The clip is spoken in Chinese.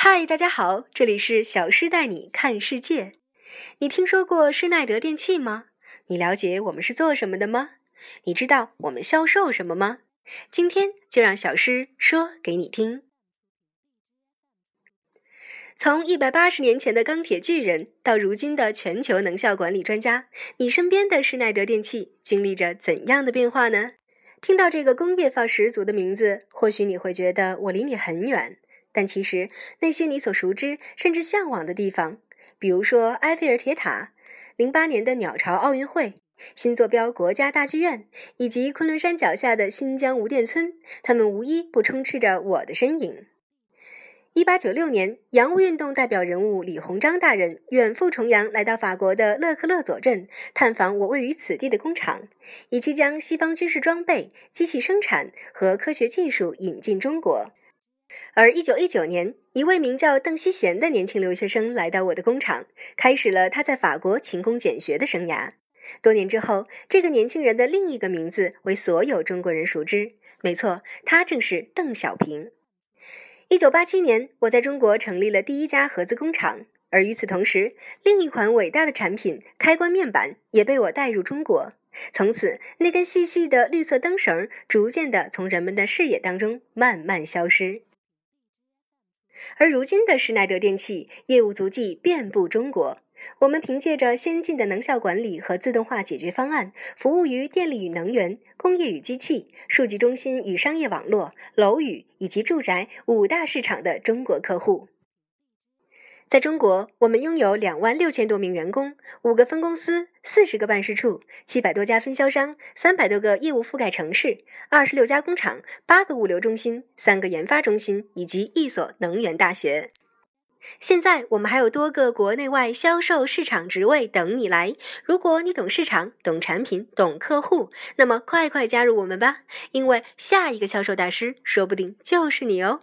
嗨，大家好，这里是小诗带你看世界。你听说过施耐德电器吗？你了解我们是做什么的吗？你知道我们销售什么吗？今天就让小诗说给你听。从一百八十年前的钢铁巨人到如今的全球能效管理专家，你身边的施耐德电器经历着怎样的变化呢？听到这个工业范十足的名字，或许你会觉得我离你很远。但其实，那些你所熟知甚至向往的地方，比如说埃菲尔铁塔、零八年的鸟巢奥运会、新坐标国家大剧院，以及昆仑山脚下的新疆无电村，他们无一不充斥着我的身影。一八九六年，洋务运动代表人物李鸿章大人远赴重洋，来到法国的勒克勒佐镇，探访我位于此地的工厂，以期将西方军事装备、机器生产和科学技术引进中国。而一九一九年，一位名叫邓锡贤的年轻留学生来到我的工厂，开始了他在法国勤工俭学的生涯。多年之后，这个年轻人的另一个名字为所有中国人熟知。没错，他正是邓小平。一九八七年，我在中国成立了第一家合资工厂，而与此同时，另一款伟大的产品——开关面板也被我带入中国。从此，那根细细的绿色灯绳逐渐地从人们的视野当中慢慢消失。而如今的施耐德电器业务足迹遍布中国，我们凭借着先进的能效管理和自动化解决方案，服务于电力与能源、工业与机器、数据中心与商业网络、楼宇以及住宅五大市场的中国客户。在中国，我们拥有两万六千多名员工，五个分公司，四十个办事处，七百多家分销商，三百多个业务覆盖城市，二十六家工厂，八个物流中心，三个研发中心，以及一所能源大学。现在，我们还有多个国内外销售市场职位等你来。如果你懂市场、懂产品、懂客户，那么快快加入我们吧，因为下一个销售大师说不定就是你哦。